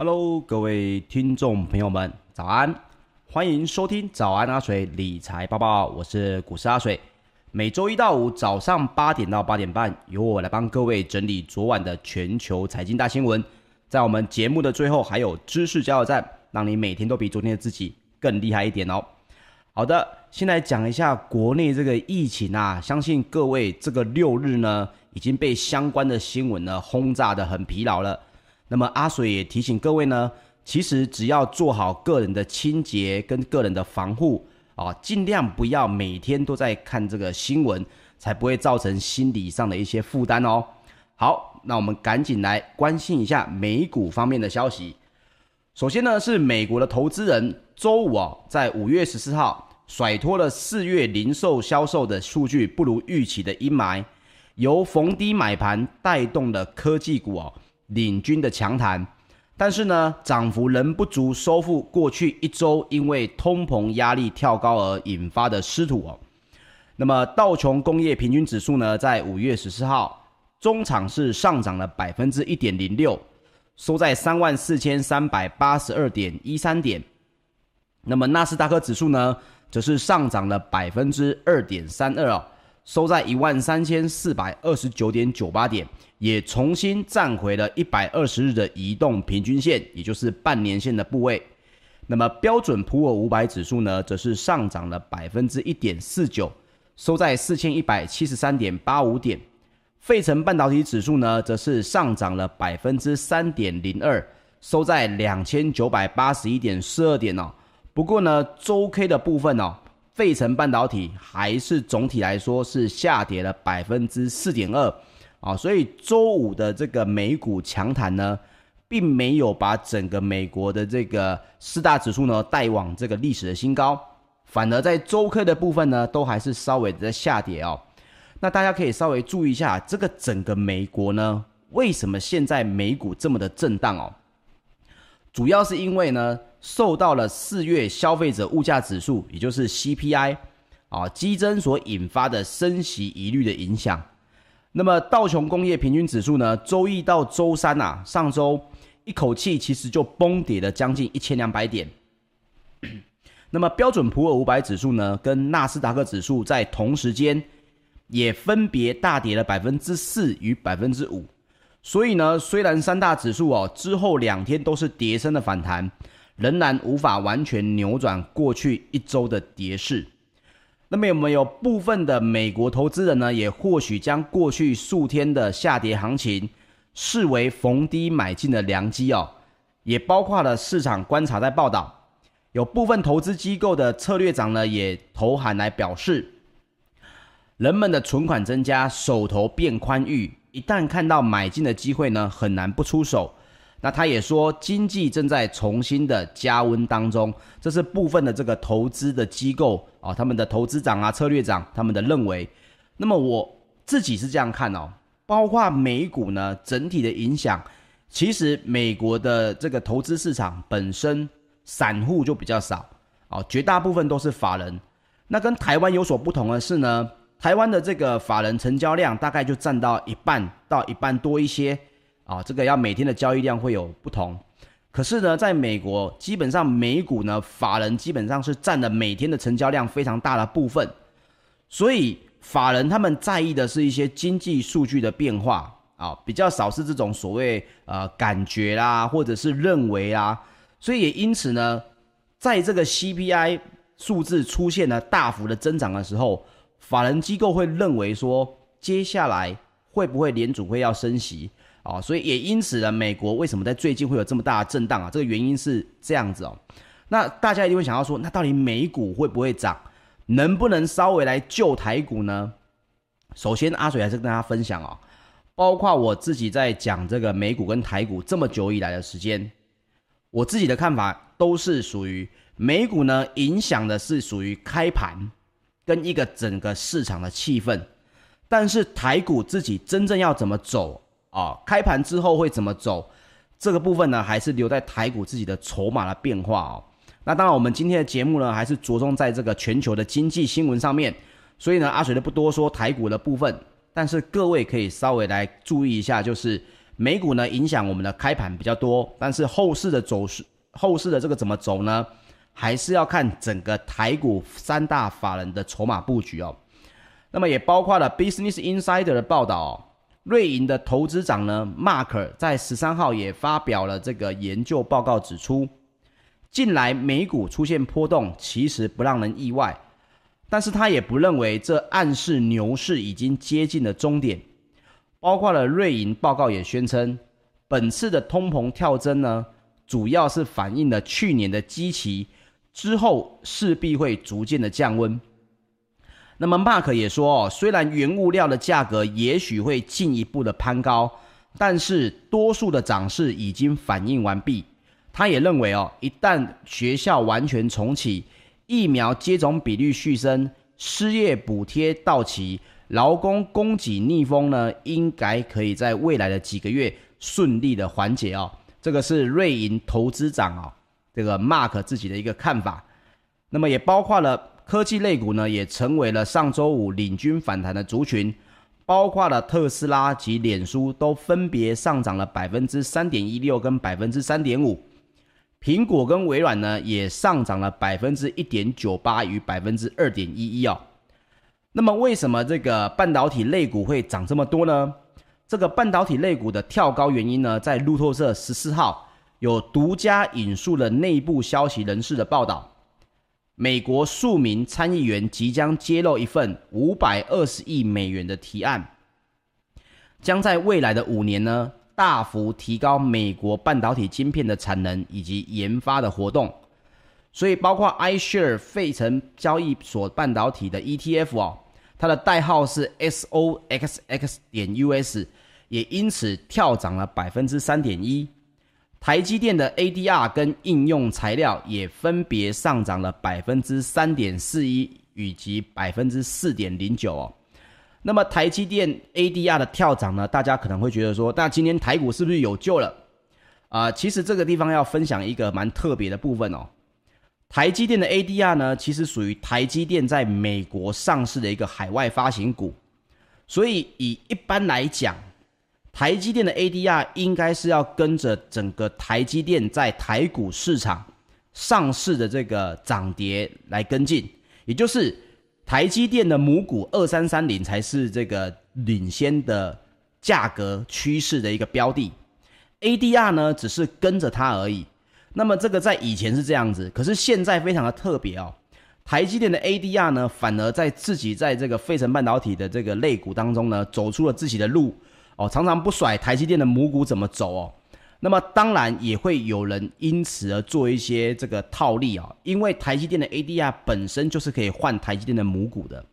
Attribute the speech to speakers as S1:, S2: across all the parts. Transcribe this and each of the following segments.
S1: Hello，各位听众朋友们，早安！欢迎收听早安阿水理财报报，我是股市阿水。每周一到五早上八点到八点半，由我来帮各位整理昨晚的全球财经大新闻。在我们节目的最后，还有知识加油站，让你每天都比昨天的自己更厉害一点哦。好的，先来讲一下国内这个疫情啊，相信各位这个六日呢，已经被相关的新闻呢轰炸的很疲劳了。那么阿水也提醒各位呢，其实只要做好个人的清洁跟个人的防护啊，尽量不要每天都在看这个新闻，才不会造成心理上的一些负担哦。好，那我们赶紧来关心一下美股方面的消息。首先呢，是美国的投资人周五啊，在五月十四号甩脱了四月零售销售的数据不如预期的阴霾，由逢低买盘带动的科技股哦。领军的强弹，但是呢，涨幅仍不足收复过去一周因为通膨压力跳高而引发的失土哦。那么道琼工业平均指数呢，在五月十四号中场是上涨了百分之一点零六，收在三万四千三百八十二点一三点。那么纳斯达克指数呢，则是上涨了百分之二点三二哦，收在一万三千四百二十九点九八点。也重新站回了一百二十日的移动平均线，也就是半年线的部位。那么标准普尔五百指数呢，则是上涨了百分之一点四九，收在四千一百七十三点八五点。费城半导体指数呢，则是上涨了百分之三点零二，收在两千九百八十一点四二点哦。不过呢，周 K 的部分哦，费城半导体还是总体来说是下跌了百分之四点二。啊，所以周五的这个美股强弹呢，并没有把整个美国的这个四大指数呢带往这个历史的新高，反而在周 K 的部分呢，都还是稍微的在下跌哦。那大家可以稍微注意一下，这个整个美国呢，为什么现在美股这么的震荡哦？主要是因为呢，受到了四月消费者物价指数，也就是 CPI 啊，激增所引发的升息疑虑的影响。那么道琼工业平均指数呢，周一到周三啊，上周一口气其实就崩跌了将近一千两百点。那么标准普尔五百指数呢，跟纳斯达克指数在同时间也分别大跌了百分之四与百分之五。所以呢，虽然三大指数哦之后两天都是跌升的反弹，仍然无法完全扭转过去一周的跌势。那么有没有部分的美国投资人呢，也或许将过去数天的下跌行情视为逢低买进的良机哦，也包括了市场观察在报道，有部分投资机构的策略长呢也投函来表示，人们的存款增加，手头变宽裕，一旦看到买进的机会呢，很难不出手。那他也说，经济正在重新的加温当中，这是部分的这个投资的机构啊，他们的投资长啊、策略长他们的认为。那么我自己是这样看哦，包括美股呢整体的影响，其实美国的这个投资市场本身散户就比较少啊，绝大部分都是法人。那跟台湾有所不同的是呢，台湾的这个法人成交量大概就占到一半到一半多一些。啊，这个要每天的交易量会有不同，可是呢，在美国，基本上美股呢，法人基本上是占了每天的成交量非常大的部分，所以法人他们在意的是一些经济数据的变化啊，比较少是这种所谓呃感觉啦，或者是认为啦，所以也因此呢，在这个 CPI 数字出现了大幅的增长的时候，法人机构会认为说，接下来会不会联准会要升息？哦，所以也因此呢，美国为什么在最近会有这么大的震荡啊？这个原因是这样子哦。那大家一定会想要说，那到底美股会不会涨？能不能稍微来救台股呢？首先，阿水还是跟大家分享哦，包括我自己在讲这个美股跟台股这么久以来的时间，我自己的看法都是属于美股呢，影响的是属于开盘跟一个整个市场的气氛，但是台股自己真正要怎么走？啊、开盘之后会怎么走？这个部分呢，还是留在台股自己的筹码的变化哦。那当然，我们今天的节目呢，还是着重在这个全球的经济新闻上面。所以呢，阿水就不多说台股的部分，但是各位可以稍微来注意一下，就是美股呢影响我们的开盘比较多，但是后市的走势，后市的这个怎么走呢？还是要看整个台股三大法人的筹码布局哦。那么也包括了 Business Insider 的报道，瑞银的投资长呢，Mark 在十三号也发表了这个研究报告，指出，近来美股出现波动，其实不让人意外，但是他也不认为这暗示牛市已经接近了终点。包括了瑞银报告也宣称，本次的通膨跳增呢，主要是反映了去年的基期之后势必会逐渐的降温。那么，Mark 也说哦，虽然原物料的价格也许会进一步的攀高，但是多数的涨势已经反应完毕。他也认为哦，一旦学校完全重启，疫苗接种比率续升，失业补贴到期。劳工供给逆风呢，应该可以在未来的几个月顺利的缓解哦。这个是瑞银投资长啊、哦，这个 Mark 自己的一个看法。那么也包括了科技类股呢，也成为了上周五领军反弹的族群，包括了特斯拉及脸书都分别上涨了百分之三点一六跟百分之三点五，苹果跟微软呢也上涨了百分之一点九八与百分之二点一一哦。那么为什么这个半导体类股会涨这么多呢？这个半导体类股的跳高原因呢，在路透社十四号有独家引述了内部消息人士的报道，美国数名参议员即将揭露一份五百二十亿美元的提案，将在未来的五年呢，大幅提高美国半导体晶片的产能以及研发的活动。所以包括 iShare 费城交易所半导体的 ETF 哦。它的代号是 SOXX 点 US，也因此跳涨了百分之三点一。台积电的 ADR 跟应用材料也分别上涨了百分之三点四一以及百分之四点零九哦。那么台积电 ADR 的跳涨呢，大家可能会觉得说，那今天台股是不是有救了？啊、其实这个地方要分享一个蛮特别的部分哦。台积电的 ADR 呢，其实属于台积电在美国上市的一个海外发行股，所以以一般来讲，台积电的 ADR 应该是要跟着整个台积电在台股市场上市的这个涨跌来跟进，也就是台积电的母股二三三零才是这个领先的价格趋势的一个标的，ADR 呢只是跟着它而已。那么这个在以前是这样子，可是现在非常的特别哦。台积电的 ADR 呢，反而在自己在这个费城半导体的这个类股当中呢，走出了自己的路哦，常常不甩台积电的母股怎么走哦。那么当然也会有人因此而做一些这个套利啊、哦，因为台积电的 ADR 本身就是可以换台积电的母股的，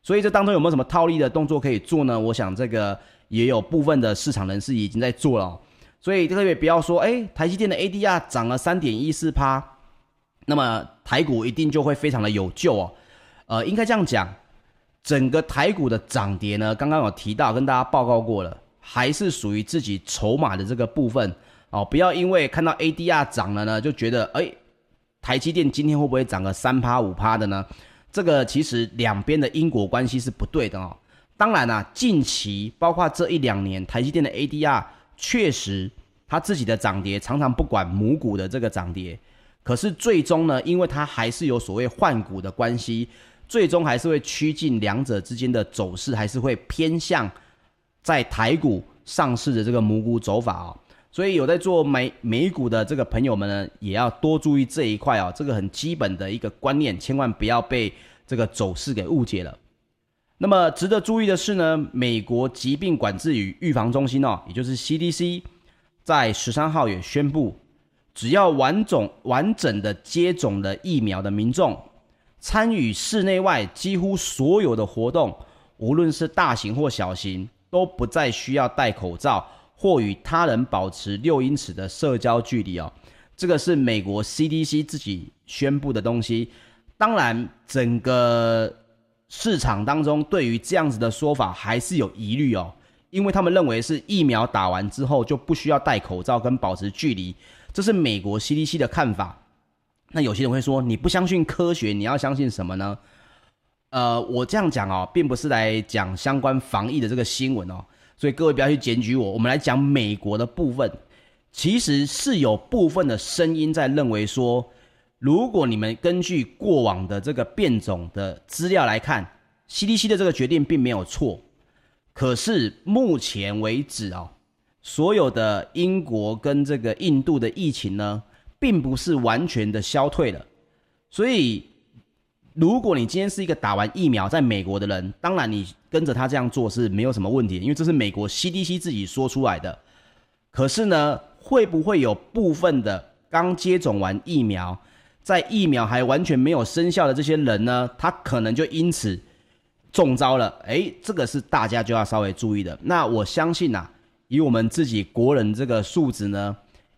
S1: 所以这当中有没有什么套利的动作可以做呢？我想这个也有部分的市场人士已经在做了、哦。所以特别不要说，哎，台积电的 ADR 涨了三点一四趴，那么台股一定就会非常的有救哦。呃，应该这样讲，整个台股的涨跌呢，刚刚有提到跟大家报告过了，还是属于自己筹码的这个部分哦。不要因为看到 ADR 涨了呢，就觉得，哎，台积电今天会不会涨个三趴五趴的呢？这个其实两边的因果关系是不对的哦。当然啦，近期包括这一两年，台积电的 ADR。确实，它自己的涨跌常常不管母股的这个涨跌，可是最终呢，因为它还是有所谓换股的关系，最终还是会趋近两者之间的走势，还是会偏向在台股上市的这个母股走法哦。所以有在做美美股的这个朋友们呢，也要多注意这一块哦，这个很基本的一个观念，千万不要被这个走势给误解了。那么值得注意的是呢，美国疾病管制与预防中心哦，也就是 CDC，在十三号也宣布，只要完整完整的接种了疫苗的民众，参与室内外几乎所有的活动，无论是大型或小型，都不再需要戴口罩或与他人保持六英尺的社交距离哦。这个是美国 CDC 自己宣布的东西。当然，整个。市场当中对于这样子的说法还是有疑虑哦，因为他们认为是疫苗打完之后就不需要戴口罩跟保持距离，这是美国 CDC 的看法。那有些人会说，你不相信科学，你要相信什么呢？呃，我这样讲哦，并不是来讲相关防疫的这个新闻哦，所以各位不要去检举我。我们来讲美国的部分，其实是有部分的声音在认为说，如果你们根据过往的这个变种的资料来看，CDC 的这个决定并没有错。可是目前为止哦，所有的英国跟这个印度的疫情呢，并不是完全的消退了。所以，如果你今天是一个打完疫苗在美国的人，当然你跟着他这样做是没有什么问题，因为这是美国 CDC 自己说出来的。可是呢，会不会有部分的刚接种完疫苗，在疫苗还完全没有生效的这些人呢，他可能就因此。中招了，诶，这个是大家就要稍微注意的。那我相信、啊，以我们自己国人这个素质呢，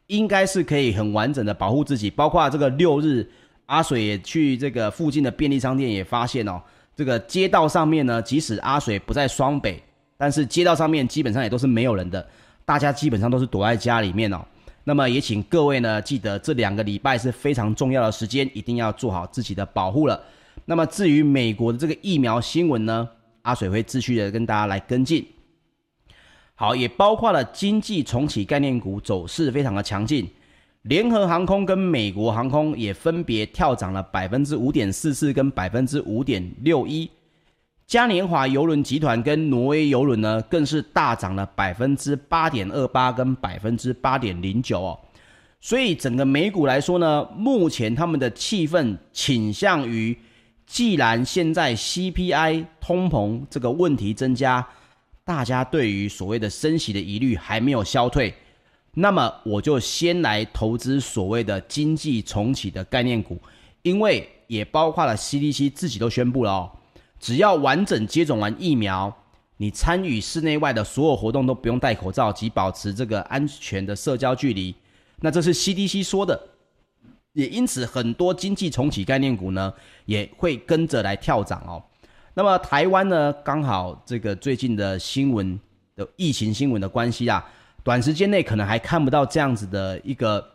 S1: 应该是可以很完整的保护自己。包括这个六日，阿水也去这个附近的便利商店也发现哦，这个街道上面呢，即使阿水不在双北，但是街道上面基本上也都是没有人的，大家基本上都是躲在家里面哦。那么也请各位呢，记得这两个礼拜是非常重要的时间，一定要做好自己的保护了。那么至于美国的这个疫苗新闻呢，阿水会继续的跟大家来跟进。好，也包括了经济重启概念股走势非常的强劲，联合航空跟美国航空也分别跳涨了百分之五点四四跟百分之五点六一，嘉年华邮轮集团跟挪威邮轮呢更是大涨了百分之八点二八跟百分之八点零九哦。所以整个美股来说呢，目前他们的气氛倾向于。既然现在 CPI 通膨这个问题增加，大家对于所谓的升息的疑虑还没有消退，那么我就先来投资所谓的经济重启的概念股，因为也包括了 CDC 自己都宣布了哦，只要完整接种完疫苗，你参与室内外的所有活动都不用戴口罩及保持这个安全的社交距离，那这是 CDC 说的。也因此，很多经济重启概念股呢，也会跟着来跳涨哦。那么台湾呢，刚好这个最近的新闻的疫情新闻的关系啊，短时间内可能还看不到这样子的一个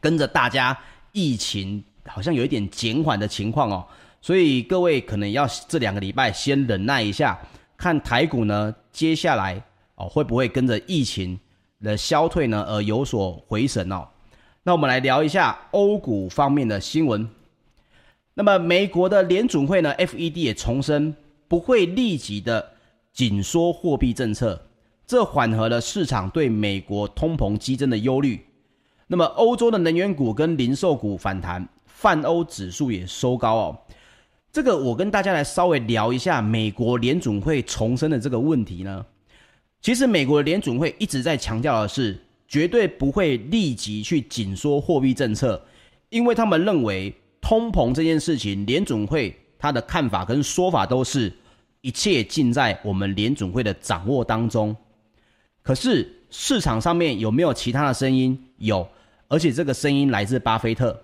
S1: 跟着大家疫情好像有一点减缓的情况哦。所以各位可能要这两个礼拜先忍耐一下，看台股呢接下来哦会不会跟着疫情的消退呢而有所回神哦。那我们来聊一下欧股方面的新闻。那么美国的联准会呢，FED 也重申不会立即的紧缩货币政策，这缓和了市场对美国通膨激增的忧虑。那么欧洲的能源股跟零售股反弹，泛欧指数也收高哦。这个我跟大家来稍微聊一下美国联准会重申的这个问题呢。其实美国的联准会一直在强调的是。绝对不会立即去紧缩货币政策，因为他们认为通膨这件事情，联准会他的看法跟说法都是一切尽在我们联准会的掌握当中。可是市场上面有没有其他的声音？有，而且这个声音来自巴菲特。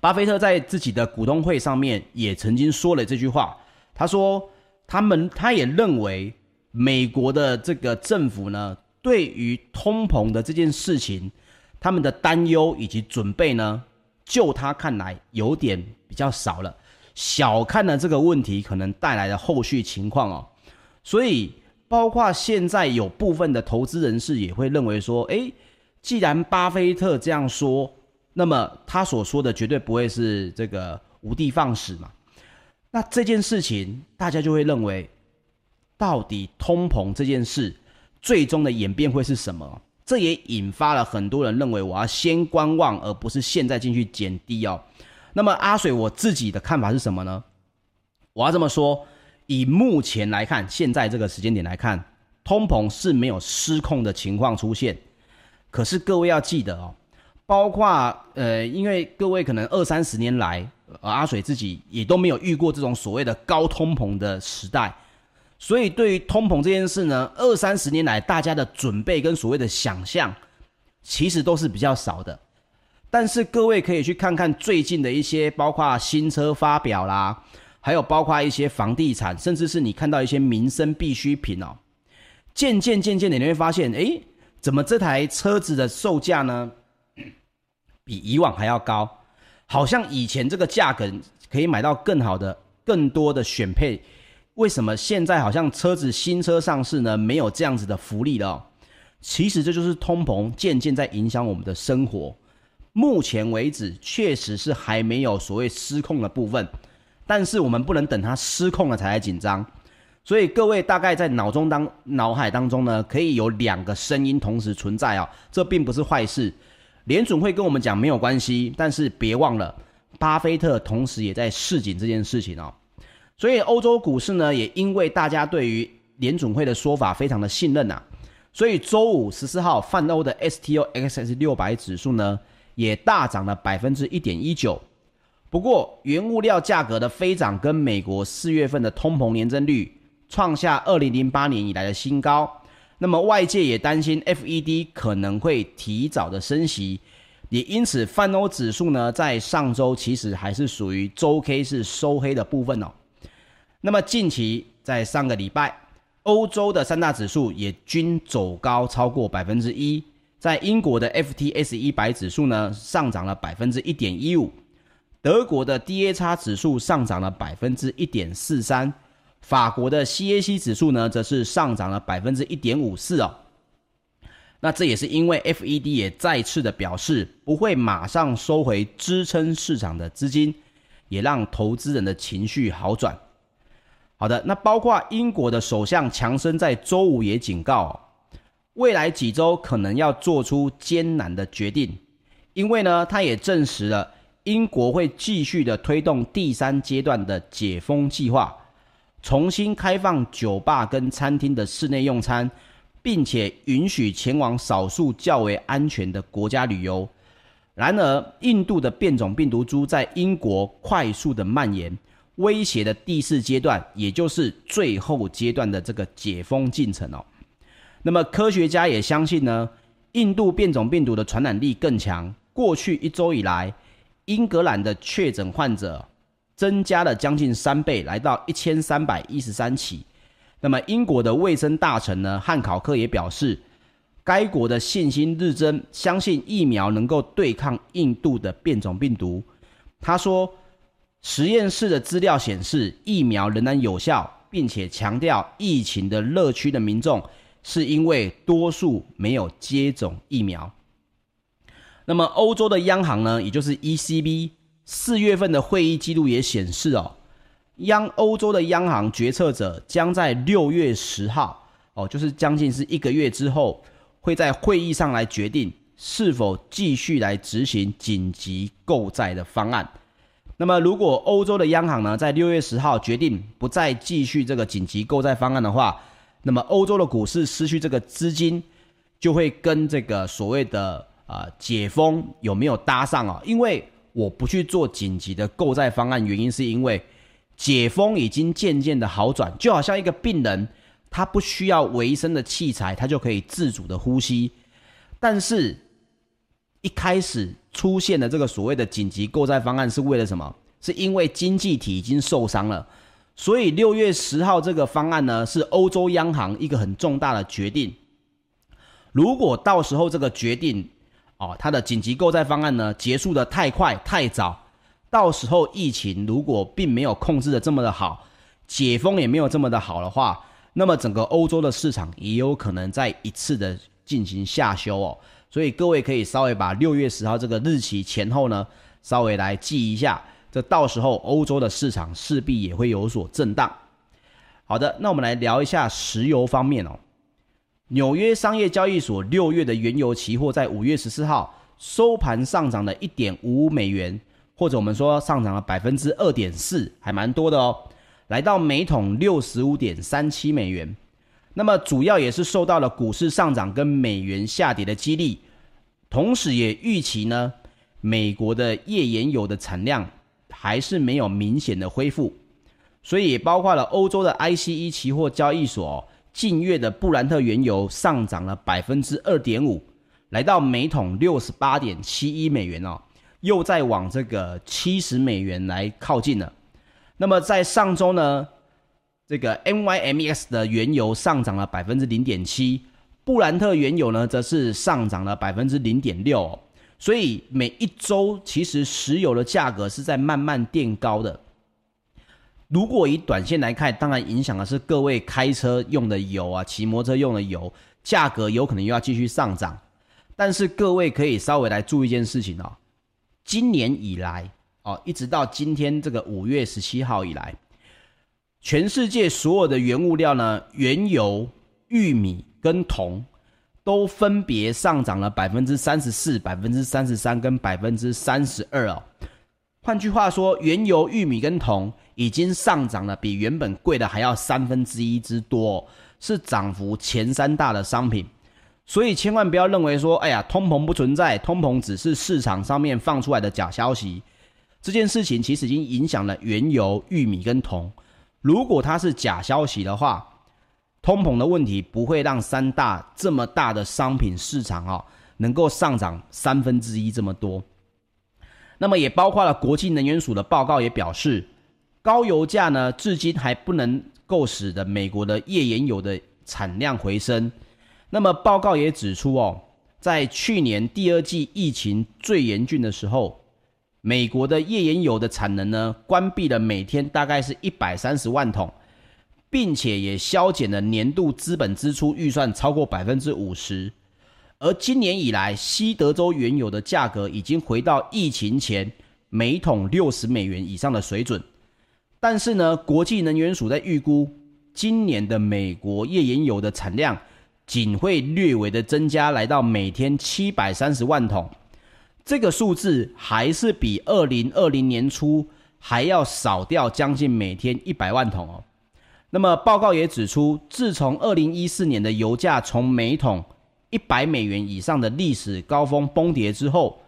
S1: 巴菲特在自己的股东会上面也曾经说了这句话，他说他们他也认为美国的这个政府呢。对于通膨的这件事情，他们的担忧以及准备呢，就他看来有点比较少了，小看了这个问题可能带来的后续情况哦。所以，包括现在有部分的投资人士也会认为说，诶，既然巴菲特这样说，那么他所说的绝对不会是这个无的放矢嘛。那这件事情，大家就会认为，到底通膨这件事。最终的演变会是什么？这也引发了很多人认为我要先观望，而不是现在进去减低哦。那么阿水我自己的看法是什么呢？我要这么说，以目前来看，现在这个时间点来看，通膨是没有失控的情况出现。可是各位要记得哦，包括呃，因为各位可能二三十年来，呃阿水自己也都没有遇过这种所谓的高通膨的时代。所以，对于通膨这件事呢，二三十年来大家的准备跟所谓的想象，其实都是比较少的。但是各位可以去看看最近的一些，包括新车发表啦，还有包括一些房地产，甚至是你看到一些民生必需品哦，渐渐渐渐的你会发现，诶，怎么这台车子的售价呢，比以往还要高？好像以前这个价格可以买到更好的、更多的选配。为什么现在好像车子新车上市呢，没有这样子的福利了？其实这就是通膨渐渐在影响我们的生活。目前为止，确实是还没有所谓失控的部分，但是我们不能等它失控了才来紧张。所以各位大概在脑中当脑海当中呢，可以有两个声音同时存在啊，这并不是坏事。联准会跟我们讲没有关系，但是别忘了，巴菲特同时也在示警这件事情哦。所以欧洲股市呢，也因为大家对于联准会的说法非常的信任呐，所以周五十四号泛欧的 STOXX 六百指数呢，也大涨了百分之一点一九。不过原物料价格的飞涨跟美国四月份的通膨年增率创下二零零八年以来的新高。那么外界也担心 FED 可能会提早的升息，也因此泛欧指数呢，在上周其实还是属于周 K 是收黑的部分哦。那么近期在上个礼拜，欧洲的三大指数也均走高超过百分之一，在英国的 FTSE 一百指数呢，上涨了百分之一点一五，德国的 DAX 指数上涨了百分之一点四三。法国的 CAC 指数呢，则是上涨了百分之一点五四哦。那这也是因为 FED 也再次的表示不会马上收回支撑市场的资金，也让投资人的情绪好转。好的，那包括英国的首相强生在周五也警告哦，未来几周可能要做出艰难的决定，因为呢，他也证实了英国会继续的推动第三阶段的解封计划。重新开放酒吧跟餐厅的室内用餐，并且允许前往少数较为安全的国家旅游。然而，印度的变种病毒株在英国快速的蔓延，威胁的第四阶段，也就是最后阶段的这个解封进程哦。那么，科学家也相信呢，印度变种病毒的传染力更强。过去一周以来，英格兰的确诊患者。增加了将近三倍，来到一千三百一十三起。那么，英国的卫生大臣呢，汉考克也表示，该国的信心日增，相信疫苗能够对抗印度的变种病毒。他说，实验室的资料显示，疫苗仍然有效，并且强调疫情的热区的民众是因为多数没有接种疫苗。那么，欧洲的央行呢，也就是 ECB。四月份的会议记录也显示，哦，央欧洲的央行决策者将在六月十号，哦，就是将近是一个月之后，会在会议上来决定是否继续来执行紧急购债的方案。那么，如果欧洲的央行呢，在六月十号决定不再继续这个紧急购债方案的话，那么欧洲的股市失去这个资金，就会跟这个所谓的啊、解封有没有搭上啊？因为我不去做紧急的购债方案，原因是因为解封已经渐渐的好转，就好像一个病人，他不需要维生的器材，他就可以自主的呼吸。但是，一开始出现的这个所谓的紧急购债方案是为了什么？是因为经济体已经受伤了，所以六月十号这个方案呢，是欧洲央行一个很重大的决定。如果到时候这个决定，哦，它的紧急购债方案呢，结束的太快太早，到时候疫情如果并没有控制的这么的好，解封也没有这么的好的话，那么整个欧洲的市场也有可能再一次的进行下修哦。所以各位可以稍微把六月十号这个日期前后呢，稍微来记一下，这到时候欧洲的市场势必也会有所震荡。好的，那我们来聊一下石油方面哦。纽约商业交易所六月的原油期货在五月十四号收盘上涨了一点五五美元，或者我们说上涨了百分之二点四，还蛮多的哦，来到每桶六十五点三七美元。那么主要也是受到了股市上涨跟美元下跌的激励，同时也预期呢，美国的页岩油的产量还是没有明显的恢复，所以也包括了欧洲的 ICE 期货交易所。近月的布兰特原油上涨了百分之二点五，来到每桶六十八点七一美元哦，又在往这个七十美元来靠近了。那么在上周呢，这个 NYMEX 的原油上涨了百分之零点七，布兰特原油呢则是上涨了百分之零点六。所以每一周其实石油的价格是在慢慢垫高的。如果以短线来看，当然影响的是各位开车用的油啊，骑摩托车用的油价格有可能又要继续上涨。但是各位可以稍微来注意一件事情哦，今年以来哦，一直到今天这个五月十七号以来，全世界所有的原物料呢，原油、玉米跟铜都分别上涨了百分之三十四、百分之三十三跟百分之三十二哦。换句话说，原油、玉米跟铜已经上涨了，比原本贵的还要三分之一之多，是涨幅前三大的商品。所以千万不要认为说，哎呀，通膨不存在，通膨只是市场上面放出来的假消息。这件事情其实已经影响了原油、玉米跟铜。如果它是假消息的话，通膨的问题不会让三大这么大的商品市场啊，能够上涨三分之一这么多。那么也包括了国际能源署的报告也表示，高油价呢，至今还不能够使得美国的页岩油的产量回升。那么报告也指出哦，在去年第二季疫情最严峻的时候，美国的页岩油的产能呢，关闭了每天大概是一百三十万桶，并且也削减了年度资本支出预算超过百分之五十。而今年以来，西德州原油的价格已经回到疫情前每桶六十美元以上的水准。但是呢，国际能源署在预估，今年的美国页岩油的产量仅会略微的增加，来到每天七百三十万桶。这个数字还是比二零二零年初还要少掉将近每天一百万桶哦。那么报告也指出，自从二零一四年的油价从每桶一百美元以上的历史高峰崩跌之后，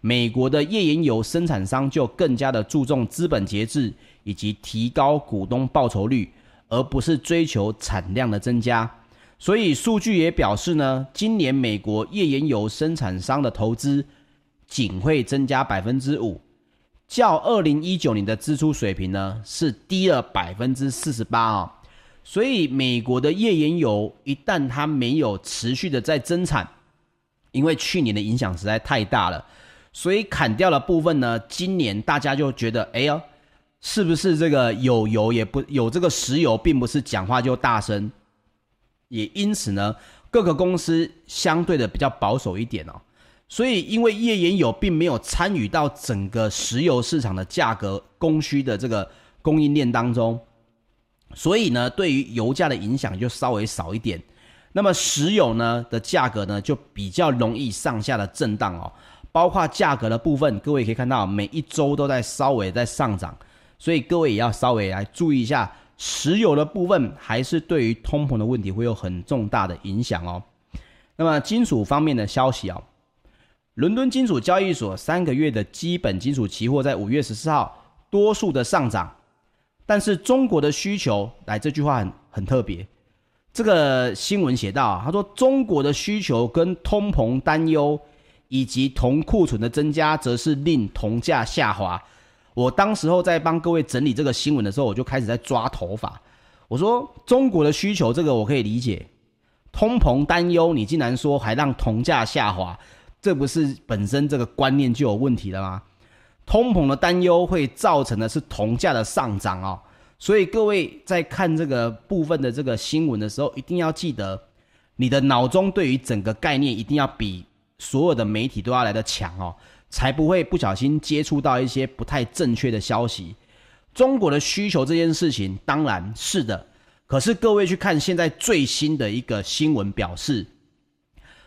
S1: 美国的页岩油生产商就更加的注重资本节制以及提高股东报酬率，而不是追求产量的增加。所以数据也表示呢，今年美国页岩油生产商的投资仅会增加百分之五，较二零一九年的支出水平呢是低了百分之四十八啊。所以，美国的页岩油一旦它没有持续的在增产，因为去年的影响实在太大了，所以砍掉了部分呢。今年大家就觉得，哎呦，是不是这个有油也不有这个石油，并不是讲话就大声。也因此呢，各个公司相对的比较保守一点哦。所以，因为页岩油并没有参与到整个石油市场的价格供需的这个供应链当中。所以呢，对于油价的影响就稍微少一点。那么石油呢的价格呢就比较容易上下的震荡哦。包括价格的部分，各位可以看到每一周都在稍微在上涨。所以各位也要稍微来注意一下，石油的部分还是对于通膨的问题会有很重大的影响哦。那么金属方面的消息啊，伦敦金属交易所三个月的基本金属期货在五月十四号多数的上涨。但是中国的需求，来这句话很很特别。这个新闻写到，他说中国的需求跟通膨担忧以及铜库存的增加，则是令铜价下滑。我当时候在帮各位整理这个新闻的时候，我就开始在抓头发。我说中国的需求这个我可以理解，通膨担忧，你竟然说还让铜价下滑，这不是本身这个观念就有问题了吗？通膨的担忧会造成的是铜价的上涨哦，所以各位在看这个部分的这个新闻的时候，一定要记得，你的脑中对于整个概念一定要比所有的媒体都要来得强哦，才不会不小心接触到一些不太正确的消息。中国的需求这件事情当然是的，可是各位去看现在最新的一个新闻表示，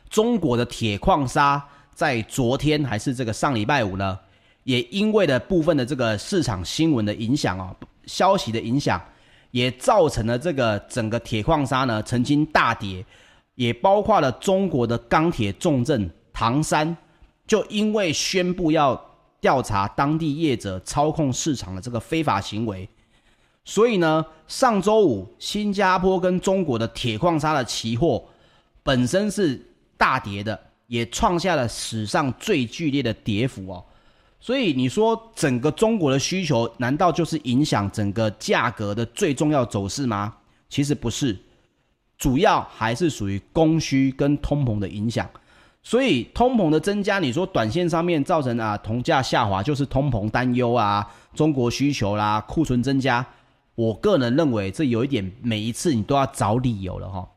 S1: 中国的铁矿砂在昨天还是这个上礼拜五呢？也因为了部分的这个市场新闻的影响哦，消息的影响，也造成了这个整个铁矿砂呢曾经大跌，也包括了中国的钢铁重镇唐山，就因为宣布要调查当地业者操控市场的这个非法行为，所以呢，上周五新加坡跟中国的铁矿砂的期货本身是大跌的，也创下了史上最剧烈的跌幅哦。所以你说整个中国的需求难道就是影响整个价格的最重要走势吗？其实不是，主要还是属于供需跟通膨的影响。所以通膨的增加，你说短线上面造成啊铜价下滑，就是通膨担忧啊，中国需求啦，库存增加。我个人认为这有一点，每一次你都要找理由了哈。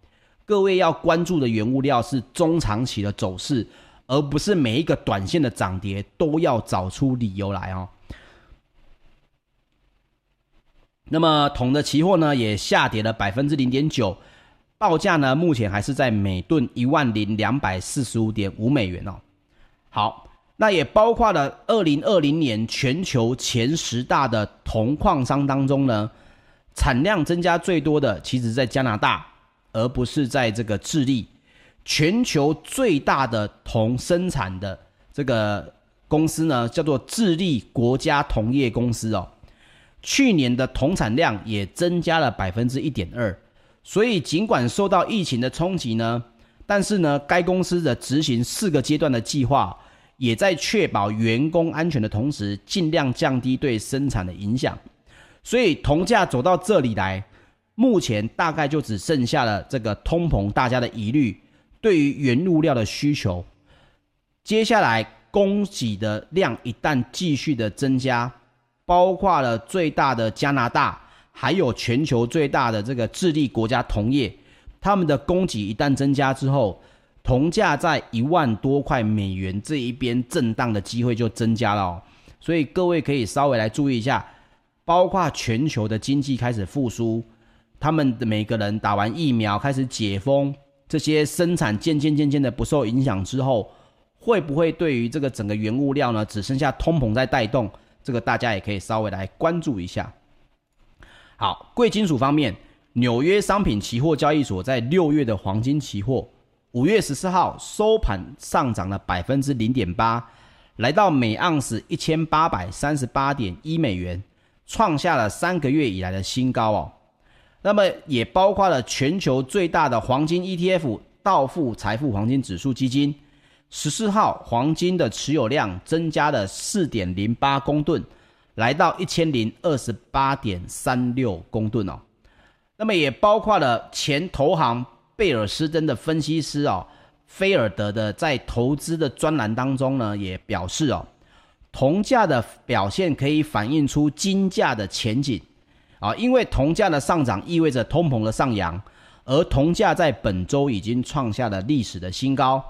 S1: 各位要关注的原物料是中长期的走势，而不是每一个短线的涨跌都要找出理由来哦。那么铜的期货呢，也下跌了百分之零点九，报价呢目前还是在每吨一万零两百四十五点五美元哦。好，那也包括了二零二零年全球前十大的铜矿商当中呢，产量增加最多的，其实在加拿大，而不是在这个智利。全球最大的铜生产的这个公司呢，叫做智利国家铜业公司哦。去年的铜产量也增加了百分之一点二，所以尽管受到疫情的冲击呢，但是呢，该公司的执行四个阶段的计划，也在确保员工安全的同时，尽量降低对生产的影响。所以铜价走到这里来，目前大概就只剩下了这个通膨，大家的疑虑，对于原物料的需求，接下来供给的量一旦继续的增加。包括了最大的加拿大，还有全球最大的这个智利国家铜业，他们的供给一旦增加之后，铜价在一万多块美元这一边震荡的机会就增加了哦。所以各位可以稍微来注意一下，包括全球的经济开始复苏，他们的每个人打完疫苗开始解封，这些生产渐渐渐渐的不受影响之后，会不会对于这个整个原物料呢，只剩下通膨在带动？这个大家也可以稍微来关注一下。好，贵金属方面，纽约商品期货交易所在六月的黄金期货，五月十四号收盘上涨了百分之零点八，来到每盎司一千八百三十八点一美元，创下了三个月以来的新高哦。那么也包括了全球最大的黄金 ETF 道富财富黄金指数基金。十四号黄金的持有量增加了四点零八公吨，来到一千零二十八点三六公吨哦。那么也包括了前投行贝尔斯登的分析师哦，菲尔德的在投资的专栏当中呢，也表示哦，铜价的表现可以反映出金价的前景啊，因为铜价的上涨意味着通膨的上扬，而铜价在本周已经创下了历史的新高。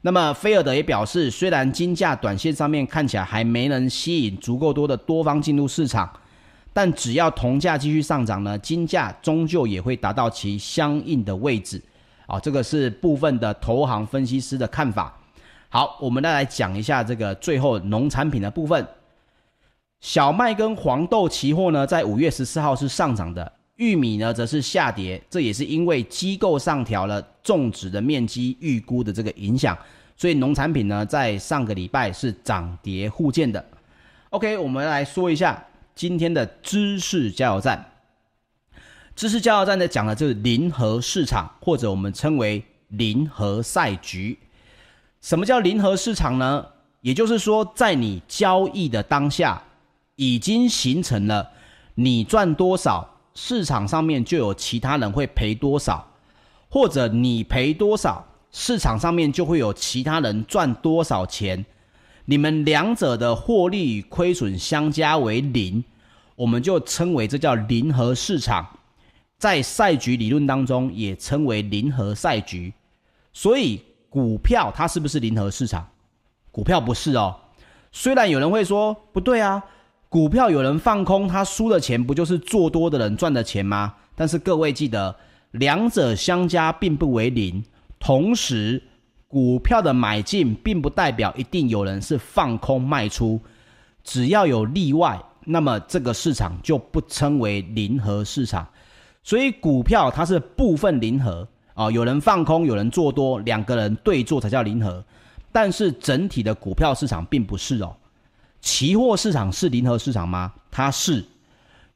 S1: 那么，菲尔德也表示，虽然金价短线上面看起来还没能吸引足够多的多方进入市场，但只要铜价继续上涨呢，金价终究也会达到其相应的位置。啊，这个是部分的投行分析师的看法。好，我们再来讲一下这个最后农产品的部分。小麦跟黄豆期货呢，在五月十四号是上涨的。玉米呢，则是下跌，这也是因为机构上调了种植的面积预估的这个影响，所以农产品呢，在上个礼拜是涨跌互见的。OK，我们来说一下今天的知识加油站。知识加油站呢，讲的就是零和市场，或者我们称为零和赛局。什么叫零和市场呢？也就是说，在你交易的当下，已经形成了你赚多少。市场上面就有其他人会赔多少，或者你赔多少，市场上面就会有其他人赚多少钱。你们两者的获利与亏损相加为零，我们就称为这叫零和市场。在赛局理论当中也称为零和赛局。所以股票它是不是零和市场？股票不是哦。虽然有人会说不对啊。股票有人放空，他输的钱不就是做多的人赚的钱吗？但是各位记得，两者相加并不为零。同时，股票的买进并不代表一定有人是放空卖出，只要有例外，那么这个市场就不称为零和市场。所以，股票它是部分零和啊，有人放空，有人做多，两个人对做才叫零和。但是整体的股票市场并不是哦。期货市场是零和市场吗？它是。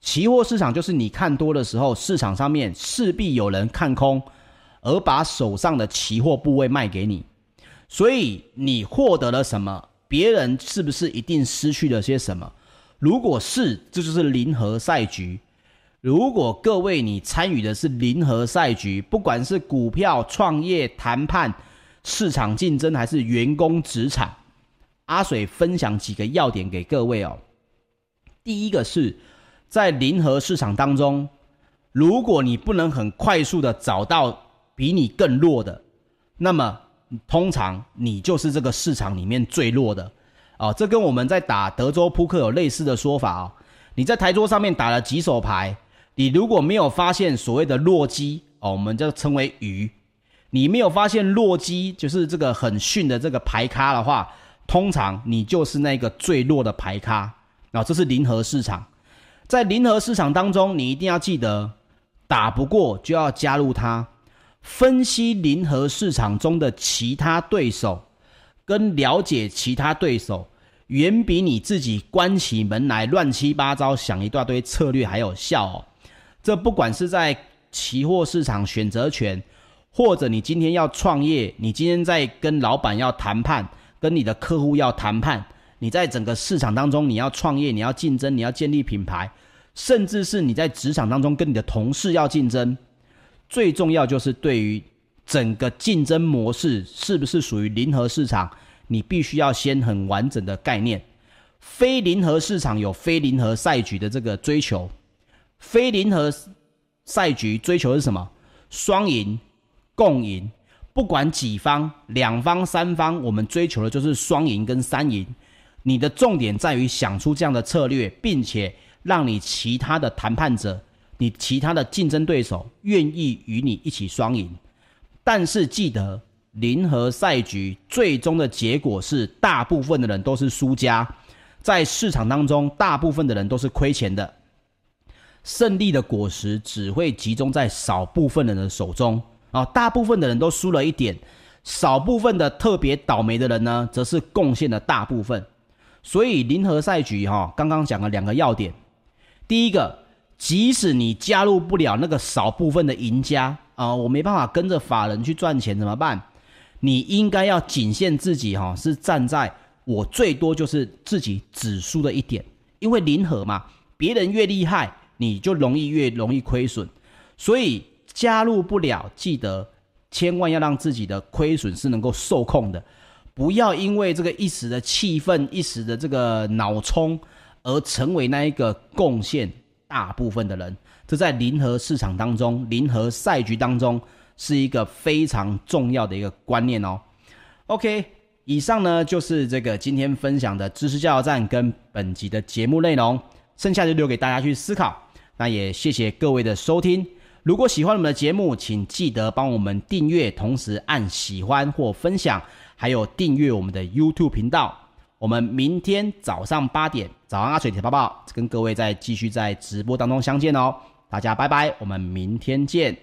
S1: 期货市场就是你看多的时候，市场上面势必有人看空，而把手上的期货部位卖给你，所以你获得了什么？别人是不是一定失去了些什么？如果是，这就是零和赛局。如果各位你参与的是零和赛局，不管是股票、创业、谈判、市场竞争，还是员工职场。阿水分享几个要点给各位哦。第一个是在零和市场当中，如果你不能很快速的找到比你更弱的，那么通常你就是这个市场里面最弱的。哦，这跟我们在打德州扑克有类似的说法哦。你在台桌上面打了几手牌，你如果没有发现所谓的弱鸡哦，我们就称为鱼，你没有发现弱鸡就是这个很逊的这个牌咖的话，通常你就是那个最弱的牌咖。啊、这是零和市场，在零和市场当中，你一定要记得，打不过就要加入它。分析零和市场中的其他对手，跟了解其他对手，远比你自己关起门来乱七八糟想一大堆策略还有效哦。这不管是在期货市场选择权，或者你今天要创业，你今天在跟老板要谈判，跟你的客户要谈判，你在整个市场当中你要创业，你要竞争，你要建立品牌，甚至是你在职场当中跟你的同事要竞争。最重要就是对于整个竞争模式是不是属于零和市场，你必须要先很完整的概念。非零和市场有非零和赛局的这个追求，非零和赛局追求是什么？双赢、共赢，不管几方、两方、三方，我们追求的就是双赢跟三赢。你的重点在于想出这样的策略，并且让你其他的谈判者。你其他的竞争对手愿意与你一起双赢，但是记得零和赛局最终的结果是大部分的人都是输家，在市场当中大部分的人都是亏钱的，胜利的果实只会集中在少部分人的手中啊，大部分的人都输了一点，少部分的特别倒霉的人呢，则是贡献了大部分。所以零和赛局哈，刚刚讲了两个要点，第一个。即使你加入不了那个少部分的赢家啊，我没办法跟着法人去赚钱怎么办？你应该要仅限自己哈，是站在我最多就是自己只输的一点，因为零和嘛，别人越厉害，你就容易越容易亏损，所以加入不了，记得千万要让自己的亏损是能够受控的，不要因为这个一时的气愤、一时的这个脑冲而成为那一个贡献。大部分的人，这在零和市场当中、零和赛局当中是一个非常重要的一个观念哦。OK，以上呢就是这个今天分享的知识加油站跟本集的节目内容，剩下就留给大家去思考。那也谢谢各位的收听。如果喜欢我们的节目，请记得帮我们订阅，同时按喜欢或分享，还有订阅我们的 YouTube 频道。我们明天早上八点，早安阿水铁爸爸跟各位再继续在直播当中相见哦，大家拜拜，我们明天见。